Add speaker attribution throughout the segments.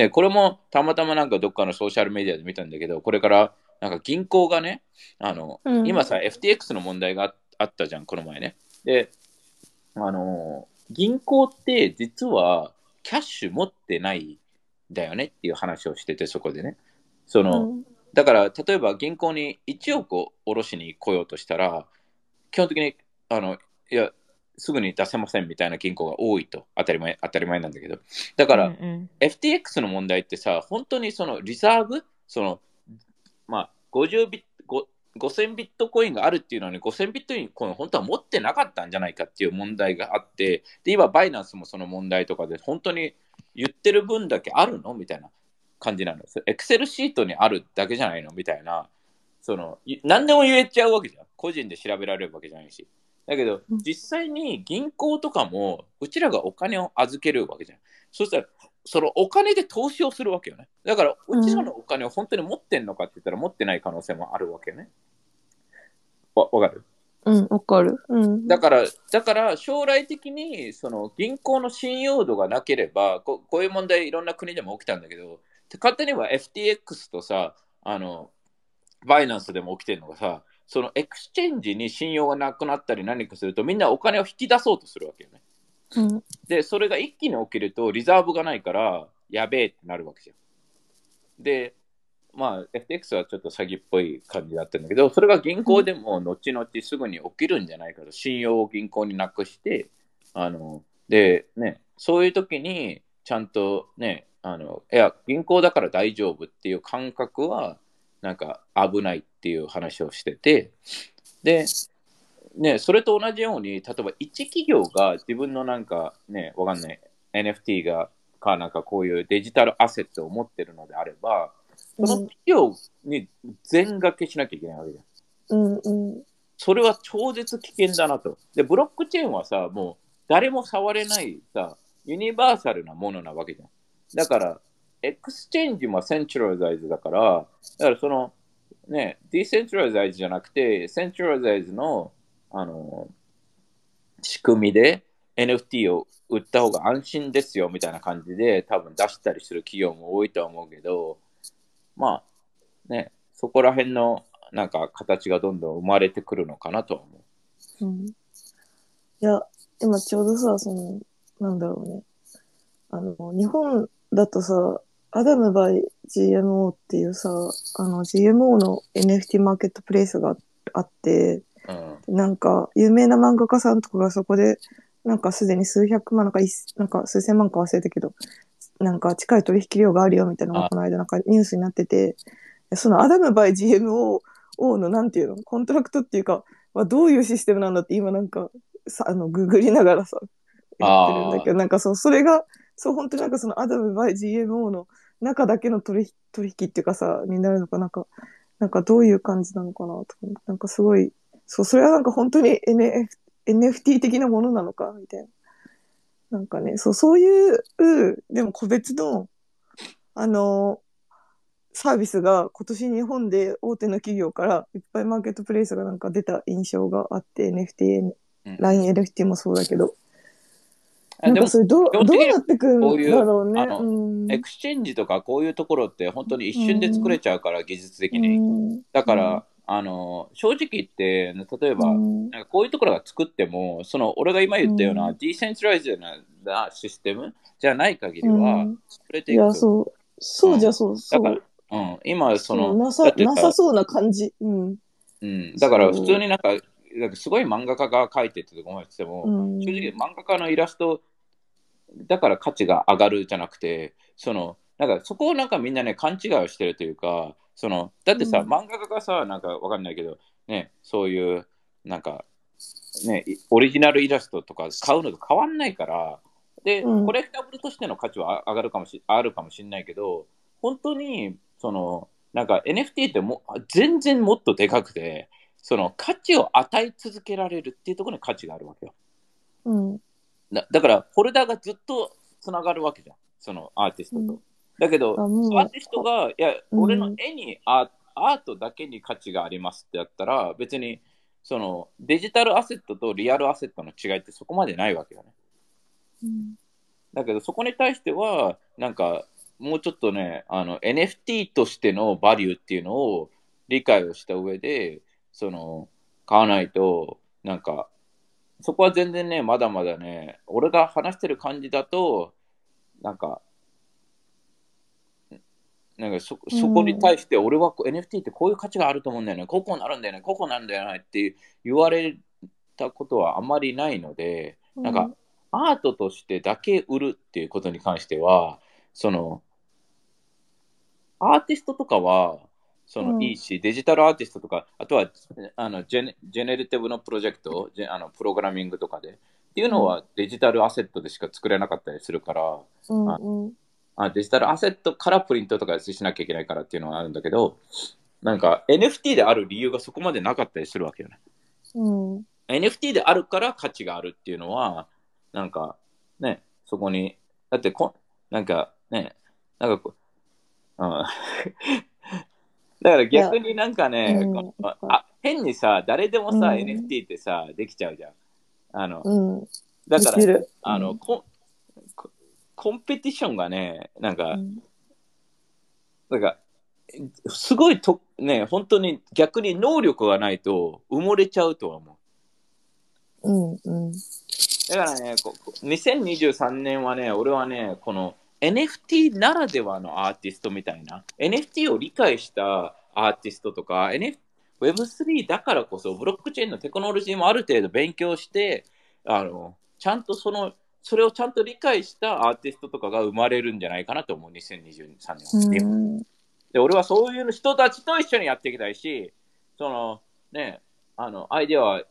Speaker 1: で、これもたまたまなんかどっかのソーシャルメディアで見たんだけど、これからなんか銀行がね、あの、
Speaker 2: うん
Speaker 1: 今さ、FTX の問題がああったじゃん、この前ね。で、あの、銀行って実はキャッシュ持ってないんだよねっていう話をしてて、そこでね。その、
Speaker 2: うん
Speaker 1: だから、例えば銀行に1億を下ろしに来ようとしたら、基本的に、あの、いや、すぐに出せませんみたいな銀行が多いと、当たり前、当たり前なんだけど。だから、
Speaker 2: うんうん
Speaker 1: FTX の問題ってさ、本当にそのリザーブ、その、まあ、50ビット、5000ビットコインがあるっていうのに、5000ビットコイン本当は持ってなかったんじゃないかっていう問題があって、で、今、バイナンスもその問題とかで、本当に言ってる分だけあるの？みたいな感じなんです。エクセルシートにあるだけじゃないの？みたいな、その、い何でも言えちゃうわけじゃん。個人で調べられるわけじゃないし。だけど
Speaker 2: うん、
Speaker 1: 実際に銀行とかも、うちらがお金を預けるわけじゃん。そしたら、そのお金で投資をするわけよね。だから、うちらのお金を本当に持ってんのかって言ったら、持ってない可能性もあるわけよね。わわかる？
Speaker 2: うん、わかる。うん。
Speaker 1: だから、だから将来的にその銀行の信用度がなければこ、こういう問題、いろんな国でも起きたんだけど、勝手には FTX とさ、あの、バイナンスでも起きてるのがさ、その exchange に信用がなくなったり何かすると、みんなお金を引き出そうとするわけよね。
Speaker 2: うん。
Speaker 1: で、それが一気に起きると、リザーブがないから、やべえってなるわけじゃん。で、まあ、FTX はちょっと詐欺っぽい感じだったんだけど、それが銀行でも後々すぐに起きるんじゃないかと、信用を銀行になくして、あの、で、ね、そういう時に、ちゃんとね、あの、いや、銀行だから大丈夫っていう感覚は、なんか危ないっていう話をしてて、で、ね、それと同じように、例えば一企業が自分のなんかね、わかんない、NFT が、か、なんかこういう digital asset を持ってるのであれば、その企業に全掛けしなきゃいけないわけじゃん。
Speaker 2: うん。うん。
Speaker 1: それは超絶危険だなと。で、ブロックチェーンはさ、もう誰も触れないさ、ユニバーサルなものなわけじゃん。だから、 exchange も centralized だから、だからその、ね、ディセンチュラライザイズじゃなくて、センチュラライザイズの、あの、仕組みで NFT を売った方が安心ですよみたいな感じで多分出したりする企業も多いと思うけど、まあね、そこら辺のなんか形がどんどん生まれてくるのかなとは思う。
Speaker 2: うん。いや、今ちょうどさ、その、なんだろうね。あの、日本だとさ、 Adam by GMO っていうさ、あの GMO の NFT マーケットプレイスがあって、
Speaker 1: うん、
Speaker 2: なんか、有名な漫画家さんとかがそこで、なんかすでに数百万、なんかなんか数千万か忘れたけど、なんか近い取引量があるよみたいなのが
Speaker 1: あ。
Speaker 2: この間なんかニュースになってて、そのアダムバイ GMO のなんていうの、 contract っていうか、まあ、どういうシステムなんだって今なんか、さあの、ググりながらさ、やってるんだけど、なんかそう、それが、そう、本当になんかそのアダムバイ GMO の中だけの取引取引っていうかさ、になるのかなんか、なんかどういう感じなのかなとか、なんかすごい、そう、それはなんか本当に NF NFT 的なものなのかみたいな。なんかね、そう、そういう、でも個別の、あの、サービスが今年日本で大手の企業からいっぱいマーケットプレイスがなんか出た印象があって、NFT、
Speaker 1: うん
Speaker 2: LINE NFT もそうだけど、なんかそれどう、どうなってくるんだろうね。
Speaker 1: あの
Speaker 2: うん
Speaker 1: exchange とかこういうところって本当に一瞬で作れちゃうから、技術的に。
Speaker 2: うん
Speaker 1: だから、あの正直言って、例えば、
Speaker 2: うん
Speaker 1: なんかこういうところが作っても、その俺が今言ったような、
Speaker 2: うん
Speaker 1: decentralized なシステムじゃない限りは、
Speaker 2: うん
Speaker 1: 作れていくと
Speaker 2: いや、そう。そうじゃそう。
Speaker 1: だからうん、今、その、
Speaker 2: なさなさそうな感じ。うん。
Speaker 1: うん、だから普通になんか、なんかすごい漫画家が描いてってとこまでしても、
Speaker 2: うん。
Speaker 1: 正直漫画家のイラストだから価値が上がるじゃなくて、その、なんかそこをなんかみんなね、勘違いをしてるというか、その、だってさ、
Speaker 2: うん。
Speaker 1: 漫画家がさ、なんかわかんないけど、ね、そういう、なんか、ね、いオリジナルイラストとか買うのと変わんないから、で、
Speaker 2: うん。
Speaker 1: コレクタブルとしての価値は上がるかもしあるかもしれないけど、本当に、その、なんか NFT っても全然もっとでかくて、その価値を与え続けられるっていうところに価値があるわけよ。
Speaker 2: うん。
Speaker 1: だだから、ホルダーがずっとつながるわけじゃん、そのアーティストと。
Speaker 2: うん
Speaker 1: だけど、アーティストが、いや、
Speaker 2: うん
Speaker 1: 俺の絵にアアートだけに価値がありますってやったら、別にそのデジタルアセットとリアルアセットの違いってそこまでないわけよね。
Speaker 2: うん
Speaker 1: だけど、そこに対しては、なんか、もうちょっとね、あの NFT としてのバリューっていうのを理解をした上で、その、買わないと、なんか、そこは全然ね、まだまだね、俺が話してる感じだと、なんか、なんかそそこに対して俺は NFT ってこういう価値があると思うんだよね、ここなるんだよね、ここなんだよねって言われたことはあまりないので、なんかアートとしてだけ売るっていうことに関しては、その、アーティストとかは、そのいいし、デジタルアーティストとか、あとはあのジェネジェネリティブのプロジェクト、あのプログラミングとかで、っていうのはデジタルアセットでしか作れなかったりするから、
Speaker 2: うんうん
Speaker 1: あデジタルアセットからプリントとかしなきゃいけないからっていうのはあるんだけど、なんか NFT である理由がそこまでなかったりするわけよね。
Speaker 2: うん。
Speaker 1: NFT であるから価値があるっていうのは、なんかね、そこに、だってこ、なんかね、なんかこう、うん、だから逆になんかね、ああ変にさ、誰でもさ、
Speaker 2: うん
Speaker 1: NFT ってさ、できちゃうじゃん。あの、
Speaker 2: うん。
Speaker 1: だから。あの、
Speaker 2: うん
Speaker 1: コンペティションがね、なんか、
Speaker 2: うん
Speaker 1: なんか、すごいと、ね、本当に逆に能力がないと埋もれちゃうとは思う。
Speaker 2: うんうん。
Speaker 1: だからね、ここ2023年はね、俺はね、この NFT ならではのアーティストみたいな、NFT を理解したアーティストとか、NF Web3 だからこそ、ブロックチェーンのテクノロジーもある程度勉強して、あのちゃんとその、それをちゃんと理解したアーティストとかが生まれるんじゃないかなと思う、2023年は。
Speaker 2: うん
Speaker 1: で、俺はそういう人たちと一緒にやっていきたいし、その、ね、あの、アイデアは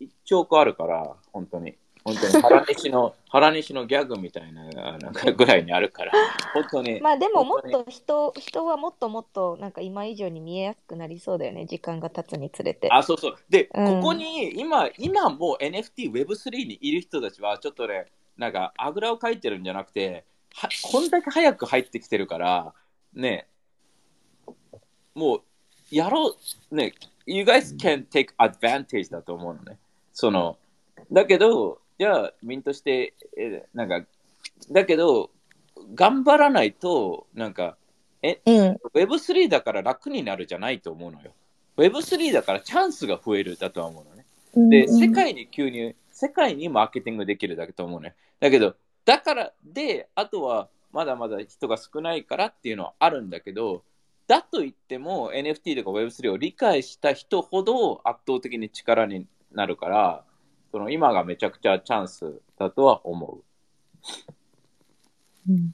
Speaker 1: 1億あるから、本当に。本当に原西の、原西のギャグみたいななんかぐらいにあるから、本当に。
Speaker 3: まあでももっと人人はもっともっとなんか今以上に見えやすくなりそうだよね時間が経つにつれて。
Speaker 1: あ、そうそう。で、
Speaker 3: うん
Speaker 1: ここに今、今もう NFT、Web3 にいる人たちは、ちょっとね、なんか、あぐらをかいてるんじゃなくて、はこんだけ早く入ってきてるから、ね、もう、やろう、ね、you guys can take advantage だと思うのね。その、だけど、じゃあ、ミントして、えなんか、だけど、頑張らないと、なんか、
Speaker 2: うん。
Speaker 1: Web3 だから楽になるじゃないと思うのよ。Web3 だからチャンスが増えるだとは思うのね。で、
Speaker 2: うん
Speaker 1: 世界に急に、世界にマーケティングできるだけと思うね。だけど、だから、で、あとは、まだまだ人が少ないからっていうのはあるんだけど、だと言っても NFT とか Web3 を理解した人ほど圧倒的に力になるから、その今がめちゃくちゃチャンスだとは思う。
Speaker 2: うん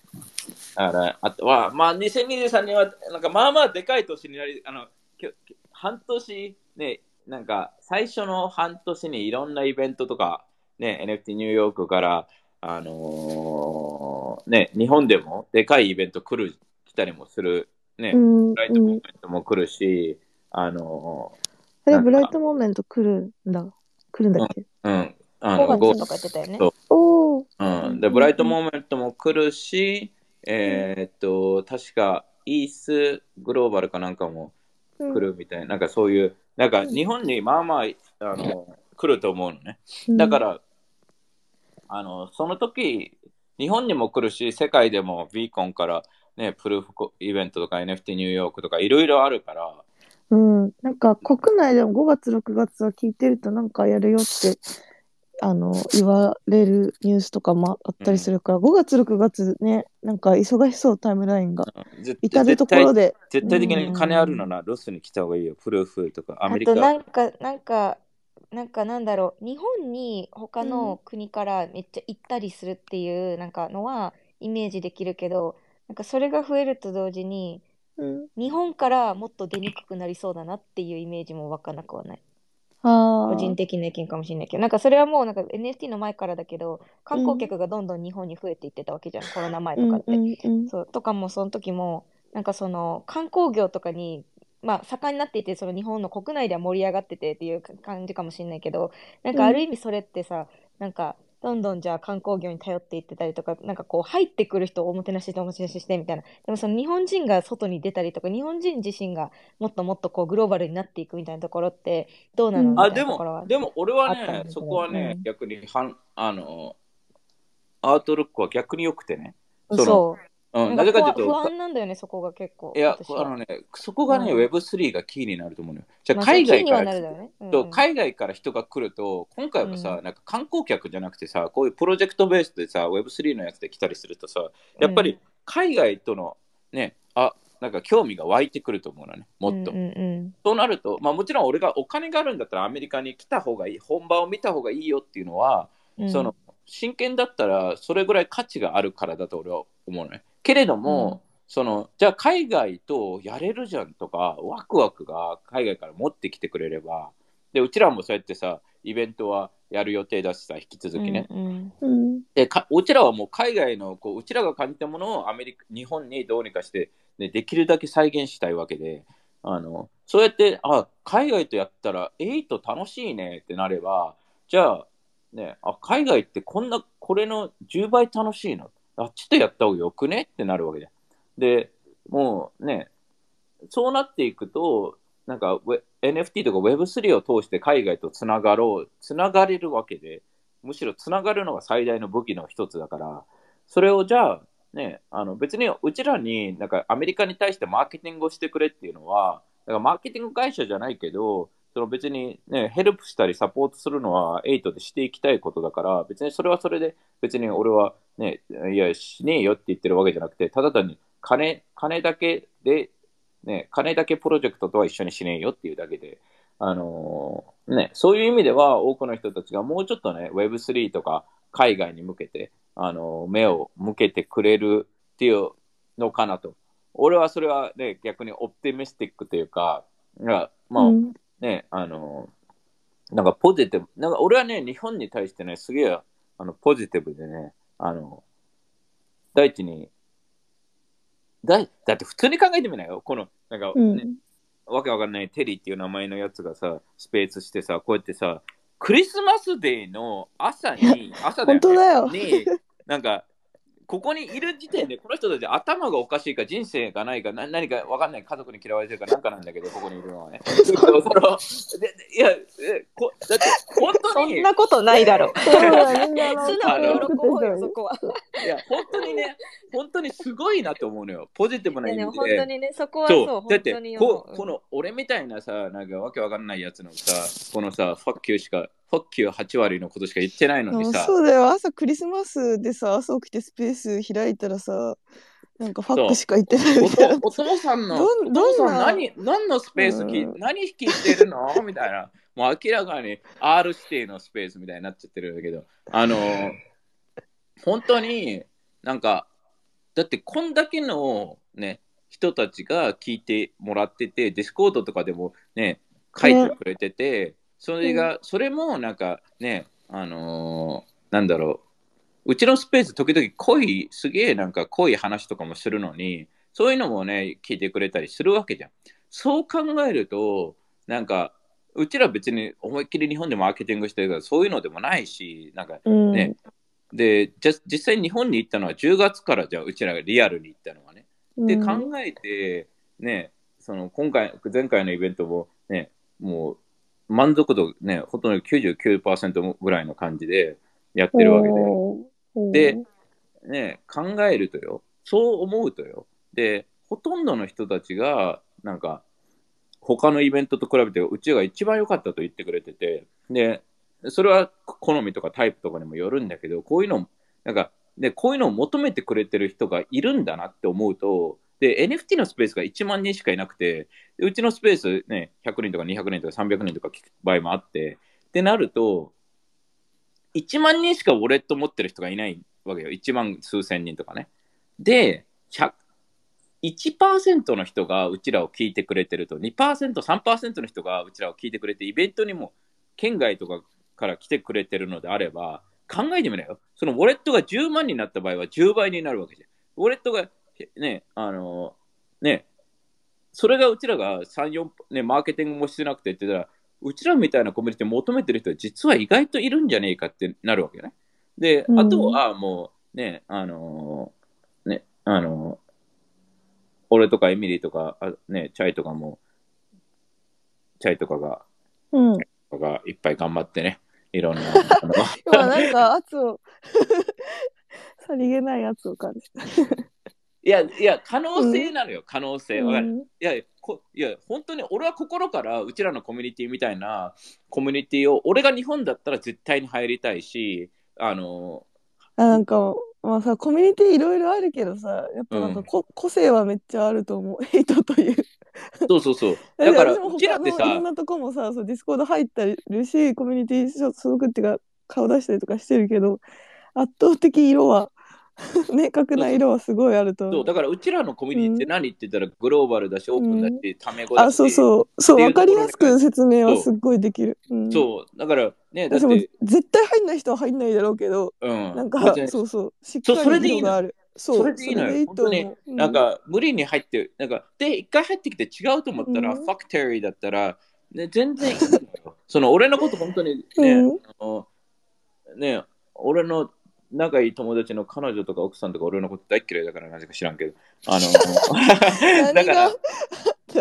Speaker 1: だから、あとは、まあ、2023年は、なんか、まあまあでかい年になり、あの、き半年、ね、なんか、最初の半年にいろんなイベントとか、ね、NFT ニューヨークから、あのーね、日本でもでかいイベント来る、来たりもする、ね、
Speaker 2: うん
Speaker 1: Bright Moments も来るし、あの
Speaker 2: あれ、
Speaker 1: なんか
Speaker 2: ブライトモーメント来るんだ。来るんだっけ？
Speaker 1: ーうん、あ
Speaker 3: 5
Speaker 1: の、ご
Speaker 3: 月とか言ってたよね。
Speaker 1: そう
Speaker 2: おお。
Speaker 1: うん、で、 Bright Moments も来るし、えーっと、確か、 ETHGlobal かなんかも来るみたいな、なんかそういう、なんか日本にまあまあ、あの、来ると思うのね。だから、あの、その時、日本にも来るし、世界でも v コンから、ね、プルーフイベントとか NFT ニューヨークとかいろいろあるから、
Speaker 2: うん。なんか、国内でも5月、6月は聞いてるとなんかやるよって、あの、言われるニュースとかもあったりするから、5月、6月ね、なんか忙しそう、タイムラインが。
Speaker 1: 絶
Speaker 2: 至るところで。
Speaker 1: 絶対的に金あるならロスに来た方がいいよ。プルーフとかアメリカ。
Speaker 3: あとなんか、なんか、なんかなんだろう、日本に他の国からめっちゃ行ったりするっていうなんかのはイメージできるけど、なんかそれが増えると同時に、
Speaker 2: うん。
Speaker 3: 日本からもっと出にくくなりそうだなっていうイメージも湧かなくはない。
Speaker 2: あ
Speaker 3: 個人的な意見かもしれないけど、なんかそれはもうなんか NFT の前からだけど、観光客がどんどん日本に増えていってたわけじゃん、コロナ前とかって。
Speaker 2: うんうん
Speaker 3: そうとかもその時もなんかその観光業とかにまあ盛んになっていてその日本の国内では盛り上がっててっていう感じかもしれないけどなんかある意味それってさ、なんかどんどんじゃあ観光業に頼っていってたりとかなんかこう入ってくる人をおもてなししておもてなししてみたいな。でもその日本人が外に出たりとか日本人自身がもっともっとこうグローバルになっていくみたいなところってどうなのみたい
Speaker 1: あでも、でも俺はねそこはね、
Speaker 3: うん。
Speaker 1: 逆にはんあの、アートルックは逆に良くてね。その
Speaker 3: そ
Speaker 1: うん、
Speaker 3: な
Speaker 1: ぜかというと、
Speaker 3: 不安なんだよね、そこが結構。
Speaker 1: いや、あのね、そこがね、
Speaker 3: うん
Speaker 1: Web3 がキーになると思うのよ。じゃ海外から
Speaker 3: ね。うんうん
Speaker 1: と海外から人が来ると、今回はさ、
Speaker 3: うん
Speaker 1: なんか観光客じゃなくてさ、こういうプロジェクトベースでさ、Web3 のやつで来たりするとさ、やっぱり海外とのね、あなんか興味が湧いてくると思うのね、もっと。
Speaker 3: うんうん
Speaker 1: そうなると、まあ、もちろん俺がお金があるんだったらアメリカに来た方がいい、本場を見た方がいいよっていうのは、
Speaker 3: うん
Speaker 1: その真剣だったらそれぐらい価値があるからだと俺は思うのね。けれども、そのじゃあ海外とやれるじゃんとかワクワクが海外から持ってきてくれればでうちらもそうやってさイベントはやる予定だしさ引き続きね、
Speaker 3: うんうん
Speaker 2: うん。
Speaker 1: でかうちらはもう海外のこううちらが感じたものをアメリカ日本にどうにかして、ね、できるだけ再現したいわけであのそうやってあ海外とやったら8楽しいねってなればじゃあ,、ね、あ海外ってこんなこれの10倍楽しいの？あっちとやった方がよくね？ってなるわけででもうねそうなっていくとなんか NFT とか Web3 を通して海外とつながろうつながれるわけでむしろつながるのが最大の武器の一つだから、それをじゃあ、ね、あの別にうちらになんかアメリカに対してマーケティングをしてくれっていうのは、だからマーケティング会社じゃないけど、その別に、ね、ヘルプしたりサポートするのは8でしていきたいことだから、別にそれはそれで、別に俺は、ね、いや、しねえよって言ってるわけじゃなくて、ただ単に金金だけで、ね、金だけプロジェクトとは一緒にしねえよっていうだけで、あのーね、そういう意味では多くの人たちがもうちょっとね、Web3 とか海外に向けて、あのー目を向けてくれるっていうのかなと。俺はそれはね、逆にオプティミスティックというか、まあ、
Speaker 2: うん
Speaker 1: ね、あのーなんかポジティブ、なんか俺はね、日本に対してね、すげえ、あの、ポジティブでね、あの、第一に、だいだって普通に考えてみなよ。この、なんか、ね
Speaker 2: うん。
Speaker 1: わけわかんないテリーっていう名前のやつがさ、スペースしてさ、こうやってさ、クリスマスデーの朝に、朝だよ、ね、
Speaker 2: 本当だよ。
Speaker 1: に、なんか、ここにいる時点で、この人たち頭がおかしいか、人生がないか、な何かわかんない、家族に嫌われてるかなんかなんだけど、ここにいるのはね。そのででいやえこ、だって、本当に、
Speaker 3: そんなことないだろ。
Speaker 2: そう
Speaker 3: 素直に喜ぼうよ、そこは。
Speaker 1: いや、本当にね、本当にすごいなと思うのよ。ポジティブない意味で。
Speaker 3: 本当にね、そこはそう、
Speaker 1: そう、だって
Speaker 3: 本当に思う
Speaker 1: こう、この俺みたいなさ、なんかわけわかんないやつのさ、このさ、ファッキューしか、ファッキュー8割のことしか言ってないのにさ、
Speaker 2: そうだよ。朝クリスマスでさ、朝起きてスペース開いたらさ、なんかファックしか言ってない
Speaker 1: お
Speaker 2: みたいな
Speaker 1: と。お父さんの、
Speaker 2: どどんな？
Speaker 1: 何何のスペースき、
Speaker 2: うん
Speaker 1: 何聞いてるの？みたいな。もう明らかに R 指定のスペースみたいになっちゃってるんだけど、あの、本当になんか、だってこんだけのね、人たちが聞いてもらってて、 Discord とかでもね、書いてくれてて、それが、それもなんかね、あのーなんだろう、うちのスペース時々濃い、すげえなんか濃い話とかもするのに、そういうのもね、聞いてくれたりするわけじゃん。そう考えると、なんか、うちら別に思いっきり日本でマーケティングしてるから、そういうのでもないし、なんか
Speaker 2: うん。
Speaker 1: ね、で、じゃ実際日本に行ったのは10月からじゃあうちらがリアルに行ったのはね。で、
Speaker 2: うん
Speaker 1: 考えて、ね、その今回、前回のイベントもね、もう満足度ね、ほとんど99%ぐらいの感じでやってるわけで。で、ね、考えるとよ、そう思うとよ、で、ほとんどの人たちが、なんか、他のイベントと比べて、うちが一番良かったと言ってくれてて、で、それは好みとかタイプとかにもよるんだけど、こういうの、なんか、で、こういうのを求めてくれてる人がいるんだなって思うと、で、NFT のスペースが1万人しかいなくて、うちのスペースね、100人とか200人とか300人とか聞く場合もあって、ってなると、1万人しかウォレット持ってる人がいないわけよ。1万数千人とかね。で、1%の人がうちらを聞いてくれてると、2%、3%の人がうちらを聞いてくれて、イベントにも県外とかから来てくれてるのであれば、考えてみなよ。そのウォレットが10万になった場合は10倍になるわけじゃん。ウォレットが、ね、あの、ね、それがうちらが3、4、ね、マーケティングもしてなくてって言ったら、うちらみたいなコミュニティ求めてる人は実は意外といるんじゃねえかってなるわけよね。で、
Speaker 2: うん
Speaker 1: あとはもうね、あのーね、あのー俺とかエミリーとか、あね、チャイとかも、チャイとかが、
Speaker 2: うん。
Speaker 1: がいっぱい頑張ってね、いろんな、
Speaker 2: 今なんか圧を、さりげない圧を感じた。
Speaker 1: いいや、いや、可能性なのよ、可能性。わかる
Speaker 2: うん
Speaker 1: いやこ、いや、本当に俺は心からうちらのコミュニティみたいなコミュニティを、俺が日本だったら絶対に入りたいし、あの、
Speaker 2: あなんか、まあさ、コミュニティいろいろあるけどさ、やっぱなんかこ、個性はめっちゃあると思う。ヘイトという。
Speaker 1: そうそうそう。だから、うちらっ
Speaker 2: いろん、なとこもさ、そう Discord 入ったりるし、コミュニティ所属っていうか、顔出したりとかしてるけど、圧倒的色は、明確な色はすごいあると。
Speaker 1: そう
Speaker 2: 思う。
Speaker 1: だからうちらのコミュニティって何って言ったらグローバルだし、オープンだし、タメ語だし。
Speaker 2: あ、そうそう。そう、わかりやすく説明はすっごいできる。うん、
Speaker 1: そう、だからね、だっ
Speaker 2: 私も
Speaker 1: て、
Speaker 2: 絶対入んない人は入んないだろうけど、
Speaker 1: うん。
Speaker 2: なんか
Speaker 1: 別に、
Speaker 2: そうそう、しっ
Speaker 1: そう
Speaker 2: か
Speaker 1: それでいいの。
Speaker 2: り色がある。そう、
Speaker 1: それでいいのよ。
Speaker 2: と思う。
Speaker 1: 本なん、か無理に入って、なんか、で、一回入ってきて違うと思ったら、
Speaker 2: うん。
Speaker 1: ファクテリーだったら、ね、全然いいのよ。その俺のこと本当にね、
Speaker 2: うん。
Speaker 1: あのね、俺の仲いい友達の彼女とか奥さんとか俺のこと大っ嫌いだからなぜか知らんけど、あの、だ
Speaker 2: 何
Speaker 1: から
Speaker 2: が、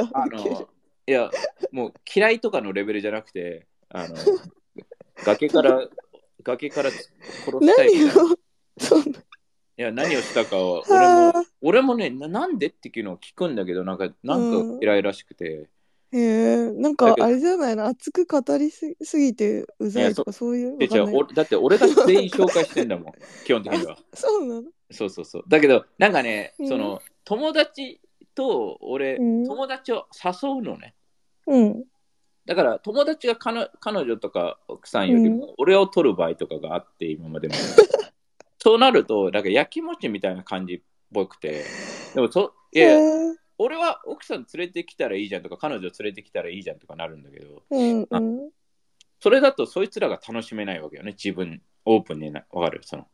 Speaker 1: あの、いや、もう嫌いとかのレベルじゃなくて、あの、崖から、崖から殺したいみたいいや、何をしたかは、
Speaker 2: はあ
Speaker 1: 俺も、俺もねな、なんでっていうのを聞くんだけど、なんか、なんか嫌いらしくて、
Speaker 2: へえ、なんかあれじゃないの、熱く語りすすぎてうざいとかそういう
Speaker 1: でじゃあ
Speaker 2: わかんない
Speaker 1: 俺だって俺が全員紹介してんだもん、基本的には。
Speaker 2: そうなの？
Speaker 1: そうそうそう。だけど、なんかね、
Speaker 2: うん
Speaker 1: その、友達と俺、
Speaker 2: うん
Speaker 1: 友達を誘うのね。
Speaker 2: うん。
Speaker 1: だから、友達が彼彼女とか奥さんよりも、俺を取る場合とかがあって、今までも。そうなると、なんか、やきもちみたいな感じっぽくて、でもそ、いや、
Speaker 2: へえ
Speaker 1: 俺は奥さん連れてきたらいいじゃんとか、彼女連れてきたらいいじゃんとかなるんだけど、
Speaker 2: うんうん。
Speaker 1: それだとそいつらが楽しめないわけよね、自分、オープンにな、わかる？その。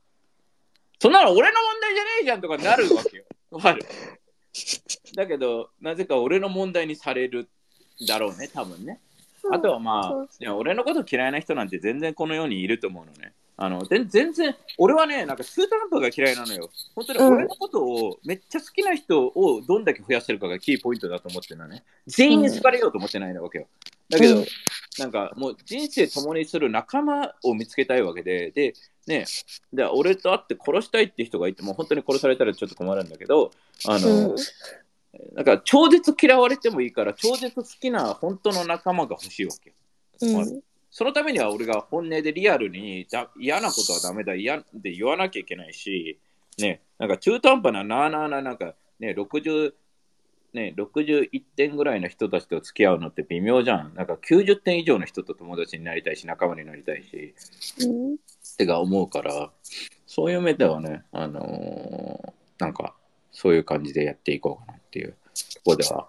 Speaker 1: そんなの俺の問題じゃねえじゃんとかなるわけよ。わかる？だけど、なぜか俺の問題にされるだろうね、多分ね。あとはまあ、いや俺のこと嫌いな人なんて全然この世にいると思うのね。あの全全然、俺はね、なんかスータンプが嫌いなのよ。本当に
Speaker 2: うん
Speaker 1: 俺のことをめっちゃ好きな人をどんだけ増やせるかがキーポイントだと思ってるのね。全員に好かれようと思ってないわけよ。だけど、
Speaker 2: うん
Speaker 1: なんかもう人生共にする仲間を見つけたいわけで、で、ね、で俺と会って殺したいって人がいても、本当に殺されたらちょっと困るんだけど、あの、
Speaker 2: うん
Speaker 1: なんか超絶嫌われてもいいから、超絶好きな本当の仲間が欲しいわけよ。
Speaker 2: うん
Speaker 1: そのためには俺が本音でリアルにだ嫌なことはダメだ、嫌で言わなきゃいけないし、ね、なんか中途半端ななあなあな、なんかね、60、ね、61点ぐらいの人たちと付き合うのって微妙じゃん。なんか90点以上の人と友達になりたいし、仲間になりたいし、
Speaker 2: うん
Speaker 1: ってか思うから、そういう目ではね、あのーなんか、そういう感じでやっていこうかなっていうところでは、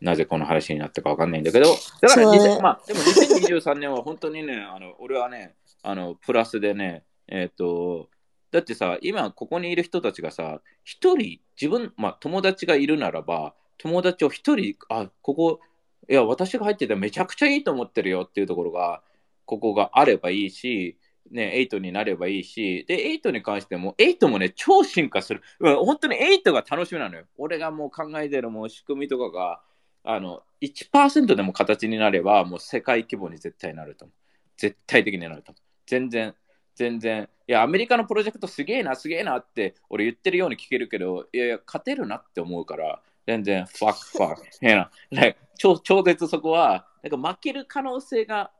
Speaker 1: なぜこの話になったかわかんないんだけど、だから、
Speaker 2: ね
Speaker 1: 2000まあ、でも2023年は本当にね、あの俺はね、あのプラスでね、えっ、と、だってさ、今ここにいる人たちがさ、一人、自分、まあ友達がいるならば、友達を一人、あ、ここ、いや、私が入っててめちゃくちゃいいと思ってるよっていうところが、ここがあればいいし、ね、8になればいいし、で、8に関しても、8もね、超進化する。うん本当に8が楽しみなのよ。俺がもう考えてるもう仕組みとかが、あの、1%でも形になれば、もう世界規模に絶対なると思う。絶対的になると思う。全然、全然、いや、アメリカのプロジェクトすげえな、すげえなって、俺言ってるように聞けるけど、いやいや、勝てるなって思うから、全然、ファック、ファック。いやな超、超絶そこは、なんか負ける可能性が、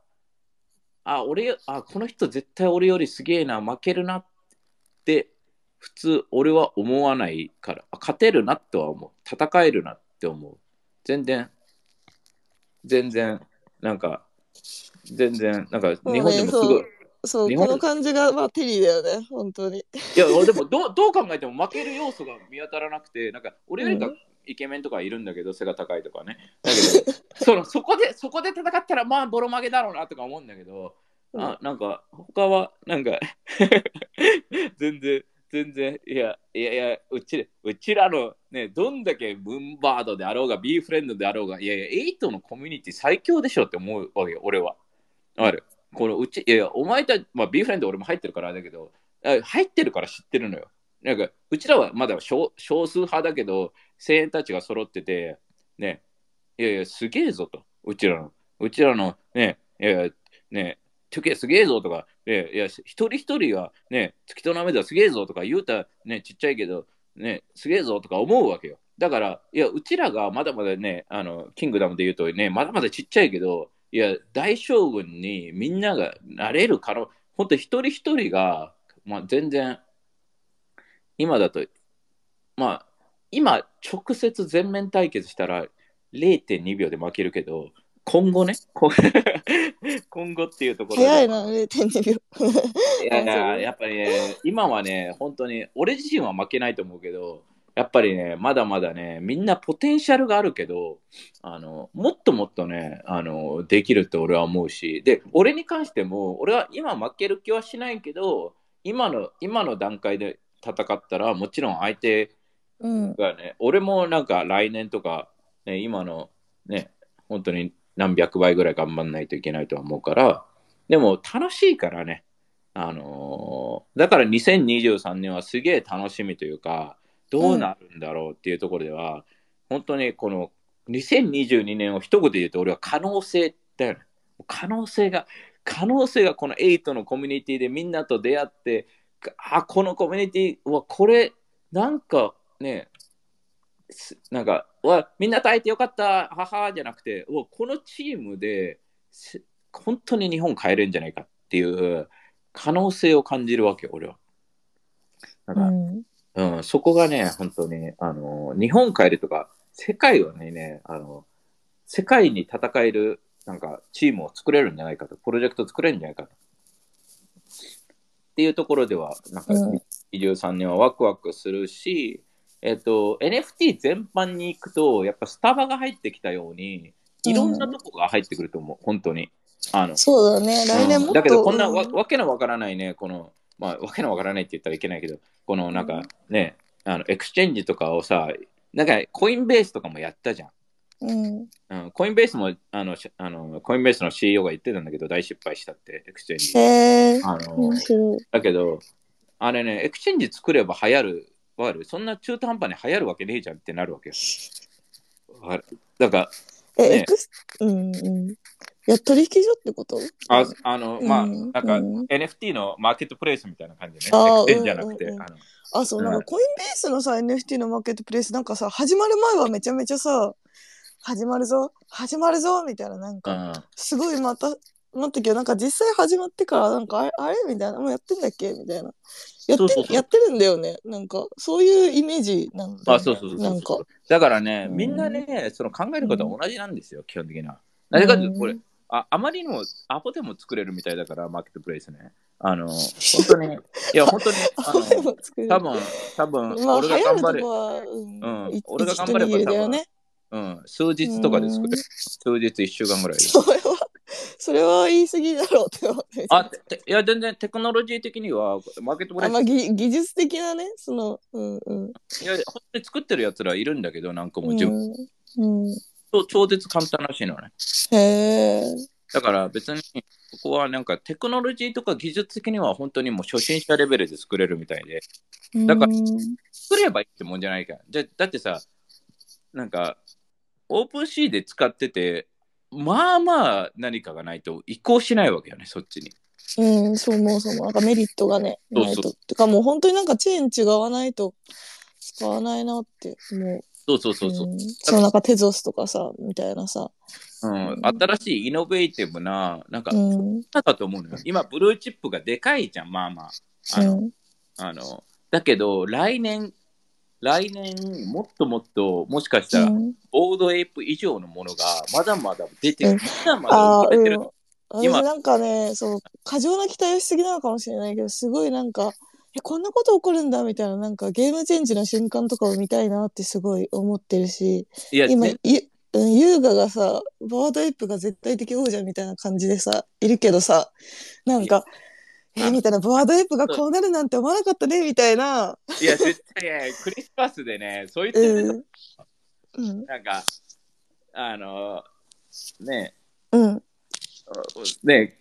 Speaker 1: あ、俺、あ、この人絶対俺よりすげえな、負けるなって、普通俺は思わないから、勝てるなとは思う。戦えるなって思う。全然、全然、なんか、全然、なんか、日本でもすごい。
Speaker 2: そう、
Speaker 1: 日本
Speaker 2: この感じが、まあ、テリーだよね、本当に。
Speaker 1: いや、俺でもどうどう考えても負ける要素が見当たらなくて、なんか俺よりか
Speaker 2: うん
Speaker 1: イケメンとかいるんだけど、背が高いとかね。だけど、そのそこでそこで戦ったらまあボロ負けだろうなとか思うんだけど、あなんか他はなんか 全然全然いやいやいやうちうちらのねどんだけムンバードであろうが B フレンドであろうがいやいやエイトのコミュニティ最強でしょって思うわけよ俺は。ある。このうちいやいやお前たち、まあ、B フレンド俺も入ってるからだけど入ってるから知ってるのよ。なんかうちらはまだ少少数派だけど声援たちが揃っててねいやいやすげえぞとうちらのうちらのねいやいやねトゥケすげえぞとか、いやいや、一人一人がね、月となめだすげえぞとか言うたらね、ちっちゃいけど、ね、すげえぞとか思うわけよ。だから、いや、うちらがまだまだね、あの、キングダムで言うとね、まだまだちっちゃいけど、いや、大将軍にみんながなれる可能、本当一人一人が、まあ、全然、今だと、まあ、今、直接全面対決したら0.2秒で負けるけど、今後ね、こ 今後っていうところで。
Speaker 2: 早いな、0.2秒。
Speaker 1: いやい
Speaker 2: あ
Speaker 1: や、やっぱりね、今はね、本当に、俺自身は負けないと思うけど、やっぱりね、まだまだね、みんなポテンシャルがあるけど、あの、もっともっとね、あの、できるって俺は思うし、で、俺に関しても、俺は今負ける気はしないけど、今の、今の段階で戦ったら、もちろん相手
Speaker 2: うん。
Speaker 1: がね、俺もなんか来年とか、ね、今のね、本当に何百倍ぐらい頑張んないといけないとは思うから、でも楽しいからね、あのーだから2023年はすげえ楽しみというか、どうなるんだろうっていうところでは、本当にこの2022年を一言で言うと、俺は可能性だよね。可能性が、可能性がこの8のコミュニティでみんなと出会って、あ、このコミュニティはこれ、なんかね、なんか、うわみんな耐えてよかった、ははじゃなくて、うわこのチームです本当に日本変えれるんじゃないかっていう可能性を感じるわけよ、俺は。だから、
Speaker 2: うん。
Speaker 1: うん、そこがね、本当に、あの、日本変えるとか、世界をね、あの、世界に戦える、なんか、チームを作れるんじゃないかと、プロジェクト作れるんじゃないかと。っていうところでは、なんか、
Speaker 2: うん
Speaker 1: 23年はワクワクするし、えっと、NFT 全般に行くと、やっぱスタバが入ってきたように、いろんなとこが入ってくると思う、本当に。あの、
Speaker 2: そうだね。来年もっと。
Speaker 1: だけどこんなわ
Speaker 2: う
Speaker 1: わけのわからないね、この、まあ、わけのわからないって言ったらいけないけど、このなんかね、あの exchange とかをさ、なんか Coinbase とかもやったじゃん。
Speaker 2: うん。
Speaker 1: うん、 Coinbase もあのしあの、 Coinbase の CEO が言ってたんだけど、大失敗したって、エクスチェンジ。
Speaker 2: へえ。
Speaker 1: あの。だけど、あれね、 exchange 作れば流行る、わかるそんな中途半端に流行るわけねえじゃんってなるわけよ。わかるだから、
Speaker 2: え、
Speaker 1: ね。
Speaker 2: エクス、うんうん。いや、取引所ってこと？
Speaker 1: ああの、まあ、
Speaker 2: うん
Speaker 1: なんか、
Speaker 2: うん。
Speaker 1: NFT のマーケットプレイスみたいな感じでね。
Speaker 2: あー
Speaker 1: exchange じゃなくて、
Speaker 2: うん。うんうん
Speaker 1: あの。
Speaker 2: あ、そう、なん
Speaker 1: はい。
Speaker 2: かコインベースのさ、NFT のマーケットプレイス、なんかさ、始まる前はめちゃめちゃさ、始まるぞ、始まるぞ、みたいな、なんか、
Speaker 1: うん。
Speaker 2: すごいまた、なったけど、なんか実際始まってから、なんか、あれ、あれ？みたいな、もうやってんだっけ？みたいな。やって
Speaker 1: そう
Speaker 2: やってるんだよね。なんか、そういうイメージなんだよね、
Speaker 1: あ、そうそうそうそう
Speaker 2: なんか、
Speaker 1: だからね、
Speaker 2: うん。
Speaker 1: みんなね、その考えることは同じなんですよ、基本的には。なぜかというと、これ、ああまりにもアポでも作れるみたいだから、マーケットプレイスね。あの、本当に、いや、本当に、あの、多分、多分、
Speaker 2: まあ、
Speaker 1: 俺が頑張れ
Speaker 2: うん、
Speaker 1: うん。
Speaker 2: い
Speaker 1: 俺が頑張れば
Speaker 2: 一握りだよね。
Speaker 1: うん、数日とかで作れる。数日、一週間ぐらいで。
Speaker 2: それは、それは言い過ぎだろうって思って。
Speaker 1: あ、いや、全然テクノロジー的には、マーケットプレ
Speaker 2: あ
Speaker 1: イス、
Speaker 2: まあ、技技術的なね、その、うんうん。
Speaker 1: いや、本当に作ってるやつらいるんだけど、なんかもう自分、
Speaker 2: うんうん、
Speaker 1: 超超絶簡単らしいのね。
Speaker 2: へえ。
Speaker 1: だから別に、ここはなんかテクノロジーとか技術的には本当にもう初心者レベルで作れるみたいで、だから
Speaker 2: うん
Speaker 1: 作ればいいってもんじゃないから。じゃだってさ、なんか、オープンシーで使ってて、まあまあ何かがないと移行しないわけよね、そっちに。
Speaker 2: うん、そう思う、そう思う。なんかメリットがね、
Speaker 1: そうそう
Speaker 2: ないと。てかもう本当になんかチェーン違わないと使わないなって思う。
Speaker 1: そうそうそうそう。
Speaker 2: ん、そうなんかテゾスとかさ、みたいなさ。
Speaker 1: うん、新しいイノベーティブな、なんか、
Speaker 2: うん。
Speaker 1: だと思うのよ。今、ブルーチップがでかいじゃん、まあまあ。あの、
Speaker 2: うん。
Speaker 1: あのだけど、来年、来年、もっともっと、もしかしたら、
Speaker 2: うん
Speaker 1: ボードエイプ以上のものがまだまだ出て
Speaker 2: うん
Speaker 1: る。まだまだ
Speaker 2: ああ、
Speaker 1: 生まれてる。
Speaker 2: うん。私
Speaker 1: 今
Speaker 2: なんかね、そう、過剰な期待をしすぎなのかもしれないけど、すごいなんか、え、こんなこと起こるんだみたいな、なんかゲームチェンジの瞬間とかを見たいなってすごい思ってるし、今、
Speaker 1: ね
Speaker 2: ゆうん優雅がさ、ボードエイプが絶対的王者みたいな感じでさ、いるけどさ、なんか、えみたいな、ボードエイプがこうなるなんて思わなかったね、みたいな。
Speaker 1: いや、絶対ね、クリスマスでね、そう言ってる
Speaker 2: うん。うん。
Speaker 1: なんか、あの、ね、
Speaker 2: うん。
Speaker 1: ね、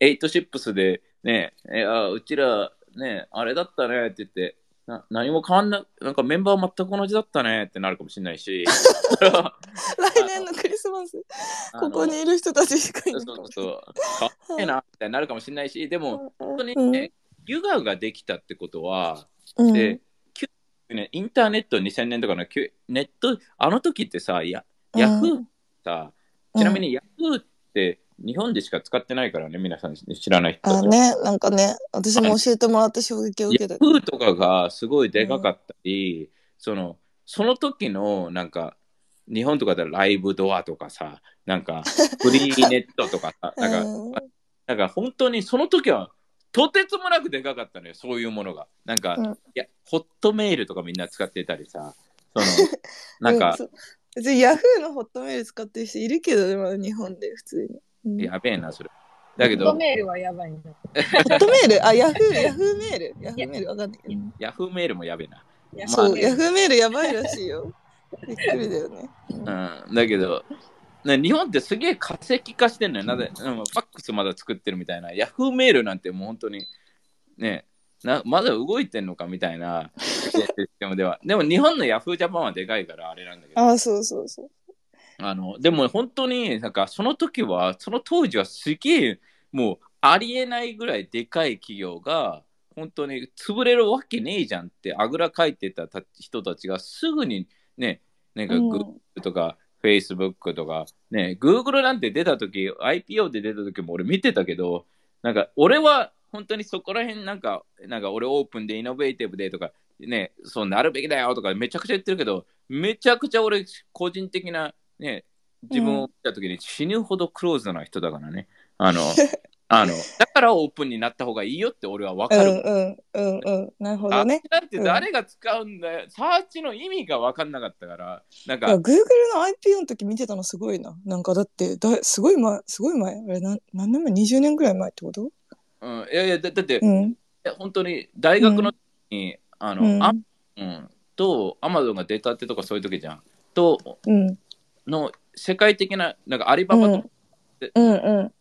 Speaker 1: エイトシップスで、ね、えあうちら、ね、あれだったねって言って、な何も変わんな、なんかメンバー全く同じだったねってなるかもしれないし、
Speaker 2: 来年のクリスマス、ここにいる人たちしかい
Speaker 1: そうそう
Speaker 2: ない。かもし
Speaker 1: そう、変わんねえなってなるかもしれないし、でも、本当に
Speaker 2: うん。
Speaker 1: ね、 Yuga ができたってことは、
Speaker 2: うん。
Speaker 1: で、ね、インターネット2000年とかのネット、あの時ってさ、やヤフーさ、ちなみにヤフーって日本でしか使ってないからね、皆さん知らない人。
Speaker 2: あね、なんかね、私も教えてもらって衝撃を受けた。
Speaker 1: ヤフーとかがすごいでかかったり、その、その時のなんか、日本とかでライブドアとかさ、なんか、フリーネットとかさ、なんか、
Speaker 2: うん
Speaker 1: なんか本当にその時はとてつもなくでかかったのよ、そういうものが。なんか、
Speaker 2: うん
Speaker 1: いや、ホットメールとかみんな使ってたりさ、その、なんか、
Speaker 2: うそう別にヤフーのホットメール使ってる人いるけど、でも日本で普通に。うん
Speaker 1: やべえな、それ。だけ
Speaker 3: ホッ
Speaker 1: ど
Speaker 3: ト、メールはやばいな。
Speaker 2: ホットメール？あ、ヤフー、ヤフーメール？ヤフーメール？わかんないけど。
Speaker 1: ヤフーメールもやべえな。
Speaker 3: や
Speaker 2: そう、
Speaker 3: ばい
Speaker 2: ヤフーメールやばいらしいよ。びっくりだよね。
Speaker 1: うん、だけど、ね、日本ってすげえ化石化してんのよ。なぜ、うん、ファックスまだ作ってるみたいな。ヤフーメールなんてもう本当に、ね、なまだ動いてんのかみたいな システムでは。でも日本のヤフージャパンはでかいからあれなんだけど。
Speaker 2: あ、そうそうそう。
Speaker 1: あのでも本当になんかその時はその当時はすげえもうありえないぐらいでかい企業が本当に潰れるわけねえじゃんってあぐらかいてたた人たちがすぐにねなんか
Speaker 2: うん。
Speaker 1: Google とか Facebook とかね Google なんて出た時 IPO で出た時も俺見てたけどなんか俺は本当にそこら辺なんかなんか俺オープンでイノベーティブでとかねそうなるべきだよとかめちゃくちゃ言ってるけどめちゃくちゃ俺個人的なね自分を見た時に死ぬほどクローズな人だからね。あの、あの、だからオープンになった方がいいよって俺は分かる。
Speaker 2: うんうんうんうん。なるほどね
Speaker 1: チ。なんて誰が使うんだよ。サーチの意味が分かんなかったから、なんか、
Speaker 2: Google の IPO の時見てたのすごいな。なんかだってだ、すごい前、すごい前？あれ何何年前 ?20 年ぐらい前ってこと？
Speaker 1: うん、いやいや、だだって、い
Speaker 2: うん。
Speaker 1: や本当に大学の時に、あの、
Speaker 2: うん
Speaker 1: あうん、と、アマゾンが出たってとかそういう時じゃん。と、
Speaker 2: うん。
Speaker 1: の世界的な、なんかアリババと
Speaker 2: うんうん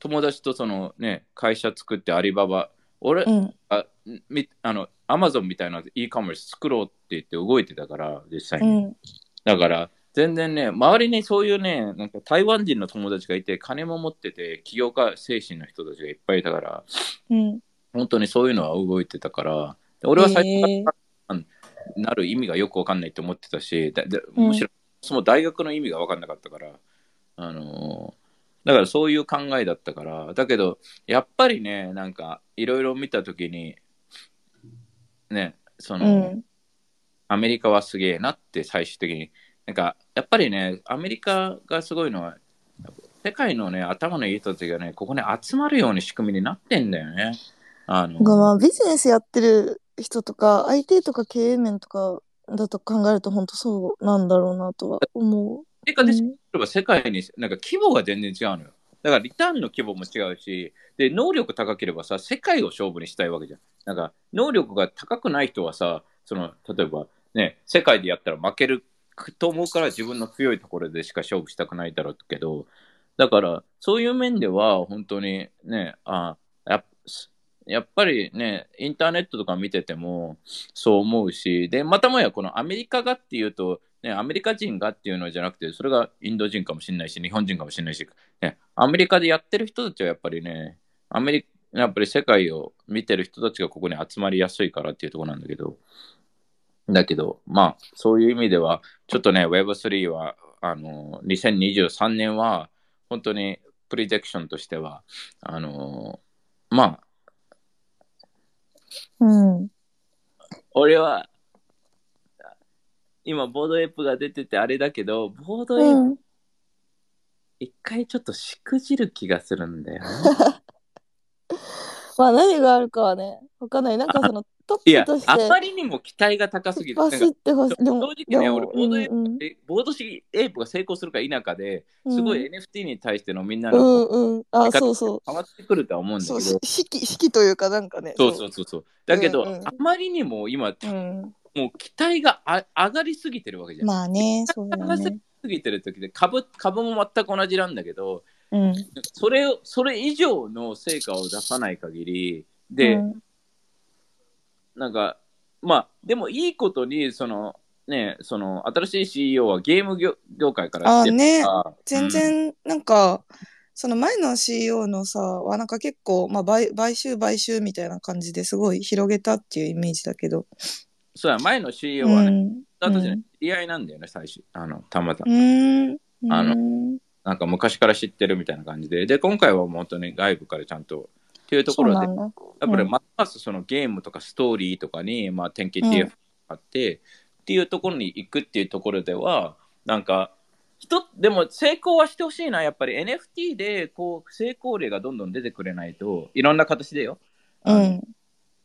Speaker 1: 友達とそのね、会社作ってアリババ、俺、
Speaker 2: うん。
Speaker 1: あみあの、アマゾンみたいな e カマース作ろうって言って動いてたから、実際に。
Speaker 2: うん。
Speaker 1: だから、全然ね、周りにそういうね、なんか台湾人の友達がいて、金も持ってて、起業家精神の人たちがいっぱいいたから、
Speaker 2: うん。
Speaker 1: 本当にそういうのは動いてたから、で俺は最初からなる意味がよくわかんないと思ってたし、だで
Speaker 2: うん
Speaker 1: むしろ、その大学の意味がわかんなかったから、あのーだからそういう考えだったから、だけど、やっぱりね、なんか、いろいろ見たときに、ね、その、
Speaker 2: うん。
Speaker 1: アメリカはすげえなって最終的に。なんか、やっぱりね、アメリカがすごいのは、世界のね、頭のいい人たちがね、ここに集まるように仕組みになってんだよね。あの、
Speaker 2: まあビジネスやってる人とか IT とか経営面とかだと考えると本当そうなんだろうなとは思う。
Speaker 1: で
Speaker 2: うん
Speaker 1: 例えば世界になんか規模が全然違うのよ。だからリターンの規模も違うし、で、能力高ければさ、世界を勝負にしたいわけじゃん。なんか、能力が高くない人はさ、その、例えばね、世界でやったら負けると思うから自分の強いところでしか勝負したくないだろうけど、だから、そういう面では本当にね、あやっやっぱりね、インターネットとか見ててもそう思うし、で、またもやこのアメリカがっていうと、ね、アメリカ人がっていうのじゃなくて、それがインド人かもしれないし、日本人かもしれないし、ね、アメリカでやってる人たちはやっぱりね、アメリカ、やっぱり世界を見てる人たちがここに集まりやすいからっていうところなんだけど、だけど、まあ、そういう意味では、ちょっとね、Web3 は、あの、2023年は、本当にプリデクションとしては、あの、まあ、
Speaker 2: うん。
Speaker 1: 俺は、今、ボードエップが出ててあれだけど、ボードエップ
Speaker 2: うん。
Speaker 1: 一回ちょっとしくじる気がするんだよね。
Speaker 2: まあ何があるかはね、わかんない。なんかそのト
Speaker 1: いや
Speaker 2: ップとし、て
Speaker 1: あまりにも期待が高すぎる。
Speaker 2: 走ってほしい。で
Speaker 1: 正
Speaker 2: も、
Speaker 1: 直ね、俺、ボードエップ
Speaker 2: うん
Speaker 1: えボード式エイプが成功するか否かで、
Speaker 2: うん
Speaker 1: すごい NFT に対してのみんな
Speaker 2: う
Speaker 1: の
Speaker 2: んうん。あ、そうそう。
Speaker 1: 変わってくるとは思うんだけ
Speaker 2: そう、
Speaker 1: ど、
Speaker 2: し式、式というかなんかね。
Speaker 1: そうそうそうそう。だけど、
Speaker 2: うんうん
Speaker 1: あまりにも今、
Speaker 2: うん。
Speaker 1: もう期待があ上がりすぎてるわけじゃん。
Speaker 2: まあね、そうだ
Speaker 1: 上がり
Speaker 2: ね。
Speaker 1: すぎてる時で株株も全く同じなんだけど、
Speaker 2: うん。
Speaker 1: それをそれ以上の成果を出さない限り、で、
Speaker 2: うん
Speaker 1: なんか、まあ、でもいいことに、その、ね、その、新しい CEO はゲーム業業界から来てるから
Speaker 2: 全、然、なんか、その前の CEO のさ、はなんか結構、まあ、買買収買収みたいな感じですごい広げたっていうイメージだけど。
Speaker 1: そうや、前の CEO はね、私ね、知り合いなんだよね、最初。あの、たまたま。
Speaker 2: うん。
Speaker 1: あの
Speaker 2: うん
Speaker 1: なんか昔から知ってるみたいな感じで。で、今回はもう本当に外部からちゃんと、っていうところで。やっぱり
Speaker 2: うん
Speaker 1: ますますそのゲームとかストーリーとかに、まあ、典型 TF があって、っていうところに行くっていうところでは、なんか、人でも成功はしてほしいな、やっぱり NFT でこう成功例がどんどん出てくれないと、いろんな形でよ。
Speaker 2: うん。
Speaker 1: っ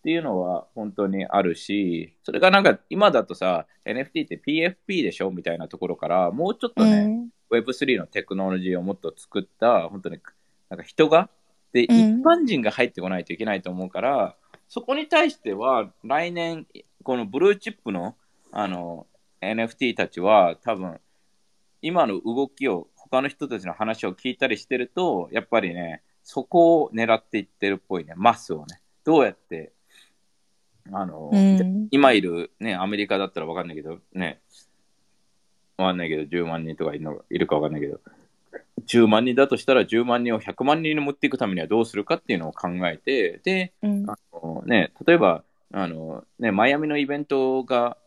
Speaker 1: ていうのは本当にあるし、それがなんか今だとさ、NFT って PFP でしょみたいなところから、もうちょっとね、
Speaker 2: うん
Speaker 1: Web3 のテクノロジーをもっと作った、本当になんか人が、で、一
Speaker 2: うん
Speaker 1: 般人が入ってこないといけないと思うから、そこに対しては来年、このブルーチップのあの NFT たちは多分、今の動きを、他の人たちの話を聞いたりしてると、やっぱりね、そこを狙っていってるっぽいね、マスをね。どうやって、あの、
Speaker 2: うん。
Speaker 1: 今いる、ね、アメリカだったらわかんないけど、ね、わかんないけど、10万人とかいるのいるかわかんないけど、10万人だとしたら10万人を100万人に持っていくためにはどうするかっていうのを考えて、で、
Speaker 2: うん。
Speaker 1: あのね、例えば、あの、ね、マイアミのイベントが、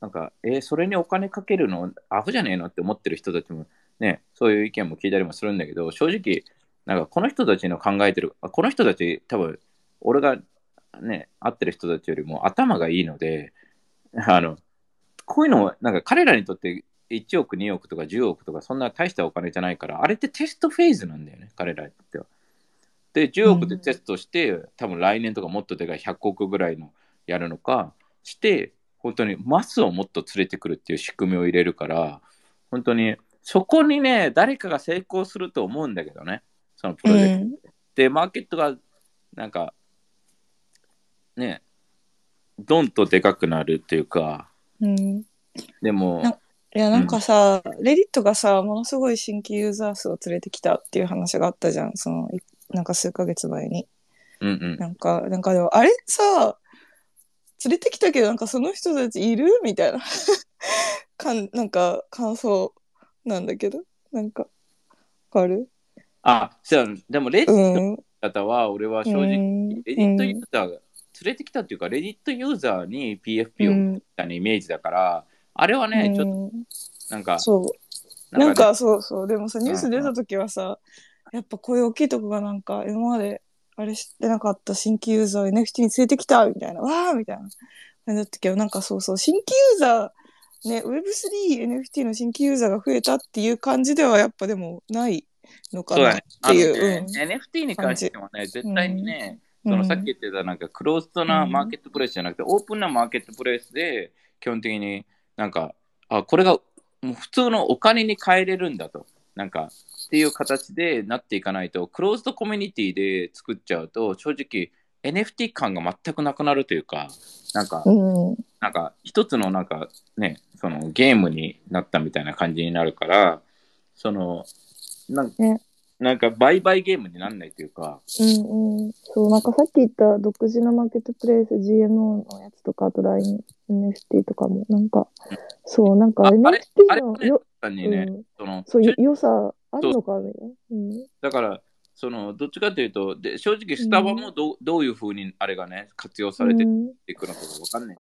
Speaker 1: なんか、えーそれにお金かけるの、アホじゃねえのって思ってる人たちも、ね、そういう意見も聞いたりもするんだけど、正直、なんかこの人たちの考えてる、あこの人たち、多分俺がね、会ってる人たちよりも頭がいいので、あの、こういうのを、なんか彼らにとって1億、2億とか10億とか、そんな大したお金じゃないから、あれってテストフェーズなんだよね、彼らっては。で、10億でテストして、多分来年とかもっとでかい100億ぐらいのやるのか、して、本当にマスをもっと連れてくるっていう仕組みを入れるから、本当にそこにね、誰かが成功すると思うんだけどね、そのプロジェクト。で、マーケットがなんか、ね、ドンとでかくなるっていうか、
Speaker 2: うん。
Speaker 1: でも、
Speaker 2: いや、なんかさ、レディットがさ、ものすごい新規ユーザー数を連れてきたっていう話があったじゃん。その、いなんか数ヶ月前に。
Speaker 1: うんうん。
Speaker 2: なんか、なんかでも、あれさ、連れてきたけど、なんかその人たちいる？みたいな。かん、なんか、感想なんだけど。なんか、わかる？
Speaker 1: あ、そうでもレディット。方は、俺は正直、
Speaker 2: うん
Speaker 1: レディットユーザーが連れてきたっていうか、レディットユーザーに PFP を
Speaker 2: うん
Speaker 1: みたいなイメージだから、あれはね、ちょっと
Speaker 2: うん
Speaker 1: なんか、
Speaker 2: そう。
Speaker 1: ね
Speaker 2: なんかそうそう。でもさ、ニュース出た時はさ、やっぱこういう大きいとこがなんか、今まであれ知ってなかった新規ユーザーを NFT に連れてきたみたいな、わーみたいな感じだったけど、なんかそうそう、新規ユーザー、ね、Web3、NFT の新規ユーザーが増えたっていう感じではやっぱでもないのかなっ。ていう。
Speaker 1: あのね NFT に関してはね、絶対にね、
Speaker 2: うん
Speaker 1: そのさっき言ってたなんかクローズドなマーケットプレイスじゃなくて、オープンなマーケットプレイスで、基本的になんか、あ、これがもう普通のお金に変えれるんだと。なんか、っていう形でなっていかないと、クローズドコミュニティで作っちゃうと、正直 NFT 感が全くなくなるというか、なんか、
Speaker 2: うん。
Speaker 1: なんか一つのなんかね、そのゲームになったみたいな感じになるから、その、なん
Speaker 2: ね
Speaker 1: なんか売買ゲームにならないというか、
Speaker 2: うんうん。そう、なんかさっき言った独自のマーケットプレイス GMO のやつとか、あと LINE、NFT とかも、なんか、そう、なんか NFT のよ、
Speaker 1: 単にね、
Speaker 2: うん、
Speaker 1: その
Speaker 2: そう、良さあるのかみたいな。うん。
Speaker 1: だから、そのどっちかというと、で正直スタバもど,、うどういうふうにあれがね、活用されて
Speaker 2: うん
Speaker 1: いくのかわかんない。